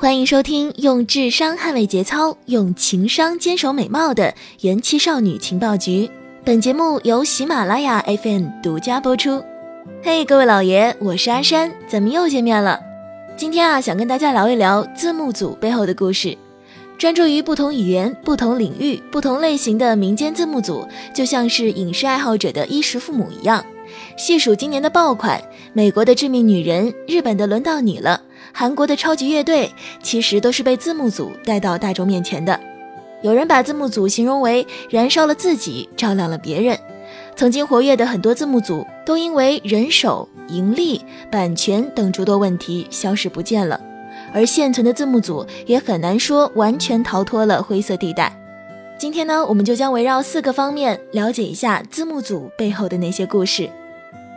欢迎收听用智商捍卫节操，用情商坚守美貌的元气少女情报局。本节目由喜马拉雅 FM 独家播出。嘿，各位老爷，我是阿山，咱们又见面了。今天啊，想跟大家聊一聊字幕组背后的故事。专注于不同语言、不同领域、不同类型的民间字幕组，就像是影视爱好者的衣食父母一样。细数今年的爆款，美国的致命女人，日本的轮到你了。韩国的超级乐队其实都是被字幕组带到大众面前的。有人把字幕组形容为燃烧了自己，照亮了别人。曾经活跃的很多字幕组都因为人手、盈利、版权等诸多问题消失不见了，而现存的字幕组也很难说完全逃脱了灰色地带。今天呢，我们就将围绕四个方面了解一下字幕组背后的那些故事。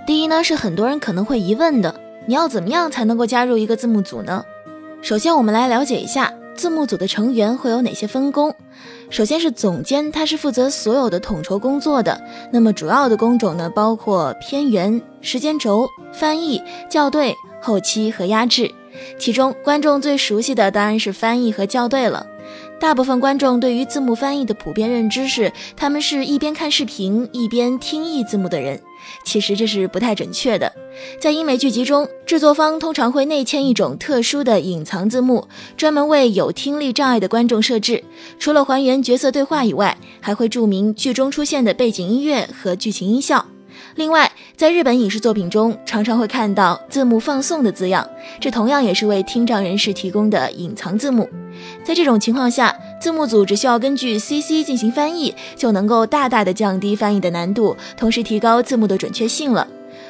第一呢，是很多人可能会疑问的。你要怎么样才能够加入一个字幕组呢？首先，我们来了解一下字幕组的成员会有哪些分工。首先是总监，他是负责所有的统筹工作的。那么主要的工种呢，包括片源、时间轴、翻译、校对、后期和压制。其中，观众最熟悉的当然是翻译和校对了。大部分观众对于字幕翻译的普遍认知是，他们是一边看视频一边听译字幕的人。其实这是不太准确的。在英美剧集中，制作方通常会内嵌一种特殊的隐藏字幕，专门为有听力障碍的观众设置。除了还原角色对话以外，还会注明剧中出现的背景音乐和剧情音效。另外，在日本影视作品中，常常会看到字幕放送的字样，这同样也是为听障人士提供的隐藏字幕。在这种情况下，字幕组只需要根据 CC 进行翻译，就能够大大的降低翻译的难度，同时提高字幕的准确性了。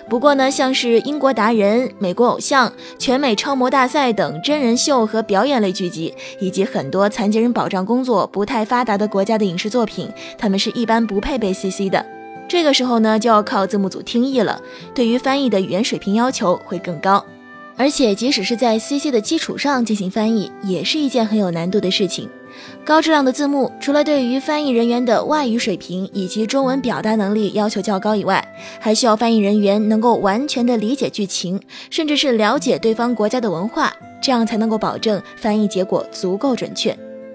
不过呢，像是英国达人、美国偶像、全美超模大赛等真人秀和表演类剧集，以及很多残疾人保障工作不太发达的国家的影视作品，他们是一般不配备 CC 的。这个时候呢，就要靠字幕组听译了，对于翻译的语言水平要求会更高。而且，即使是在 CC 的基础上进行翻译，也是一件很有难度的事情。高质量的字幕，除了对于翻译人员的外语水平以及中文表达能力要求较高以外，还需要翻译人员能够完全的理解剧情，甚至是了解对方国家的文化，这样才能够保证翻译结果足够准确。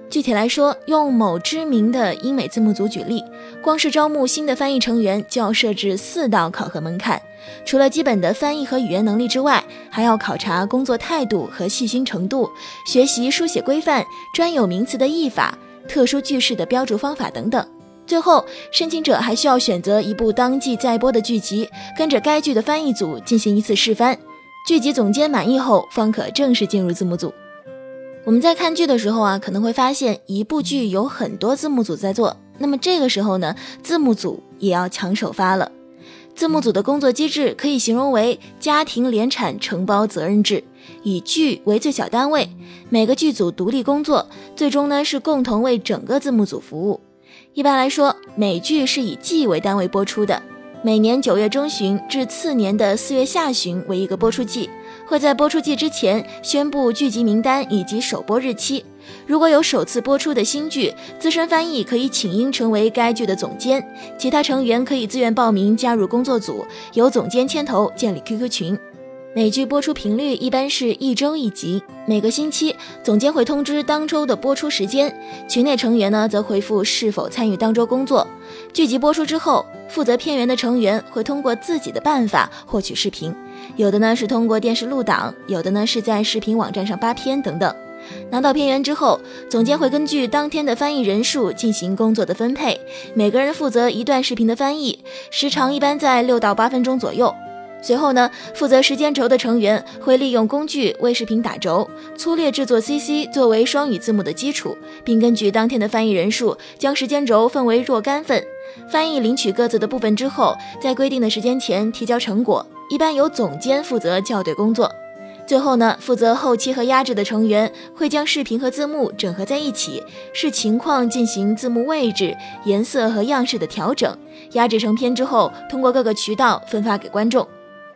具体来说，用某知名的英美字幕组举例，光是招募新的翻译成员就要设置四道考核门槛。除了基本的翻译和语言能力之外，还要考察工作态度和细心程度，学习书写规范、专有名词的译法、特殊句式的标注方法等等。最后，申请者还需要选择一部当季在播的剧集，跟着该剧的翻译组进行一次试翻，剧集总监满意后，方可正式进入字幕组。我们在看剧的时候啊，可能会发现一部剧有很多字幕组在做，那么这个时候呢，字幕组也要抢首发了。字幕组的工作机制可以形容为家庭联产承包责任制，以剧为最小单位，每个剧组独立工作，最终呢是共同为整个字幕组服务。一般来说，美剧是以季为单位播出的，每年九月中旬至次年的四月下旬为一个播出季，会在播出季之前宣布剧集名单以及首播日期。如果有首次播出的新剧，资深翻译可以请缨成为该剧的总监，其他成员可以自愿报名加入工作组，由总监牵头建立 QQ 群。美剧播出频率一般是一周一集，每个星期总监会通知当周的播出时间，群内成员呢则回复是否参与当周工作。剧集播出之后，负责片源的成员会通过自己的办法获取视频，有的呢是通过电视录档，有的呢是在视频网站上扒片等等。拿到片源之后，总监会根据当天的翻译人数进行工作的分配，每个人负责一段视频的翻译，时长一般在六到八分钟左右。随后呢，负责时间轴的成员会利用工具为视频打轴，粗略制作 CC 作为双语字幕的基础，并根据当天的翻译人数将时间轴分为若干份。翻译领取各自的部分之后，在规定的时间前提交成果，一般由总监负责校对工作。最后呢，负责后期和压制的成员会将视频和字幕整合在一起，视情况进行字幕位置、颜色和样式的调整，压制成片之后，通过各个渠道分发给观众。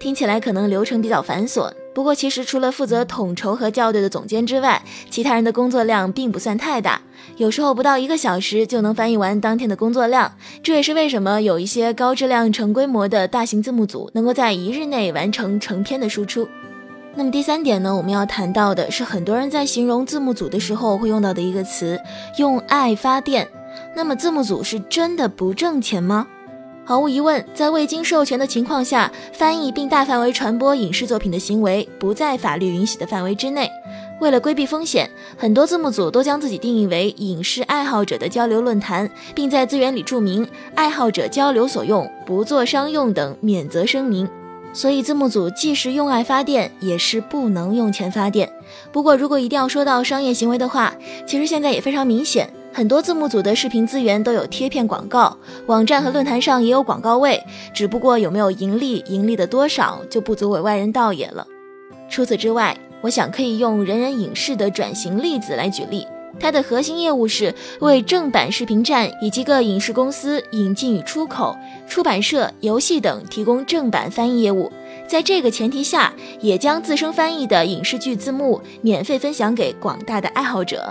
听起来可能流程比较繁琐，不过其实除了负责统筹和校对的总监之外，其他人的工作量并不算太大，有时候不到一个小时就能翻译完当天的工作量。这也是为什么有一些高质量、成规模的大型字幕组能够在一日内完成成片的输出。那么第三点呢，我们要谈到的是很多人在形容字幕组的时候会用到的一个词“用爱发电”。那么字幕组是真的不挣钱吗？毫无疑问，在未经授权的情况下翻译并大范围传播影视作品的行为不在法律允许的范围之内。为了规避风险，很多字幕组都将自己定义为影视爱好者的交流论坛，并在资源里注明“爱好者交流所用，不做商用”等免责声明。所以字幕组既是用爱发电，也是不能用钱发电。不过，如果一定要说到商业行为的话，其实现在也非常明显，很多字幕组的视频资源都有贴片广告，网站和论坛上也有广告位，只不过有没有盈利，盈利的多少就不足为外人道也了。除此之外，我想可以用人人影视的转型例子来举例。它的核心业务是为正版视频站以及各影视公司引进与出口、出版社、游戏等提供正版翻译业务。在这个前提下，也将自身翻译的影视剧字幕免费分享给广大的爱好者。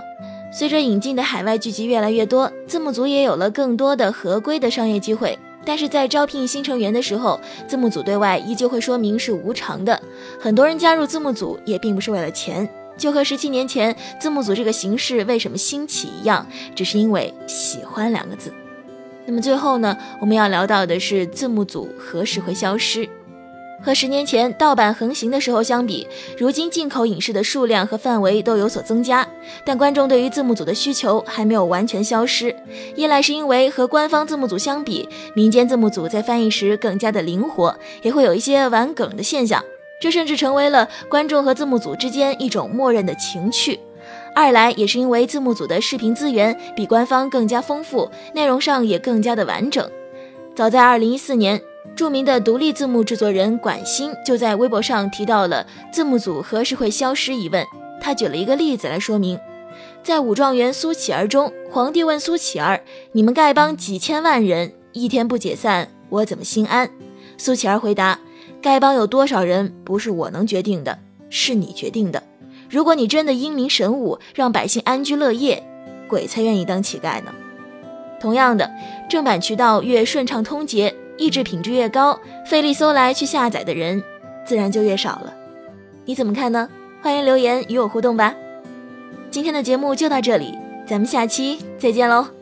随着引进的海外剧集越来越多，字幕组也有了更多的合规的商业机会。但是在招聘新成员的时候，字幕组对外依旧会说明是无偿的。很多人加入字幕组也并不是为了钱。就和十七年前字幕组这个形式为什么兴起一样，只是因为喜欢两个字。那么最后呢，我们要聊到的是字幕组何时会消失？和十年前盗版横行的时候相比，如今进口影视的数量和范围都有所增加，但观众对于字幕组的需求还没有完全消失。一来是因为和官方字幕组相比，民间字幕组在翻译时更加的灵活，也会有一些玩梗的现象。这甚至成为了观众和字幕组之间一种默认的情趣。二来也是因为字幕组的视频资源比官方更加丰富，内容上也更加的完整。早在二零一四年，著名的独立字幕制作人管鑫就在微博上提到了字幕组何时会消失疑问。他举了一个例子来说明：在《武状元苏乞儿》中，皇帝问苏乞儿：“你们丐帮几千万人，一天不解散，我怎么心安？”苏乞儿回答。丐帮有多少人不是我能决定的，是你决定的。如果你真的英明神武，让百姓安居乐业，鬼才愿意当乞丐呢。同样的，正版渠道越顺畅通捷，意志品质越高，费力搜来去下载的人自然就越少了。你怎么看呢？欢迎留言与我互动吧。今天的节目就到这里，咱们下期再见喽。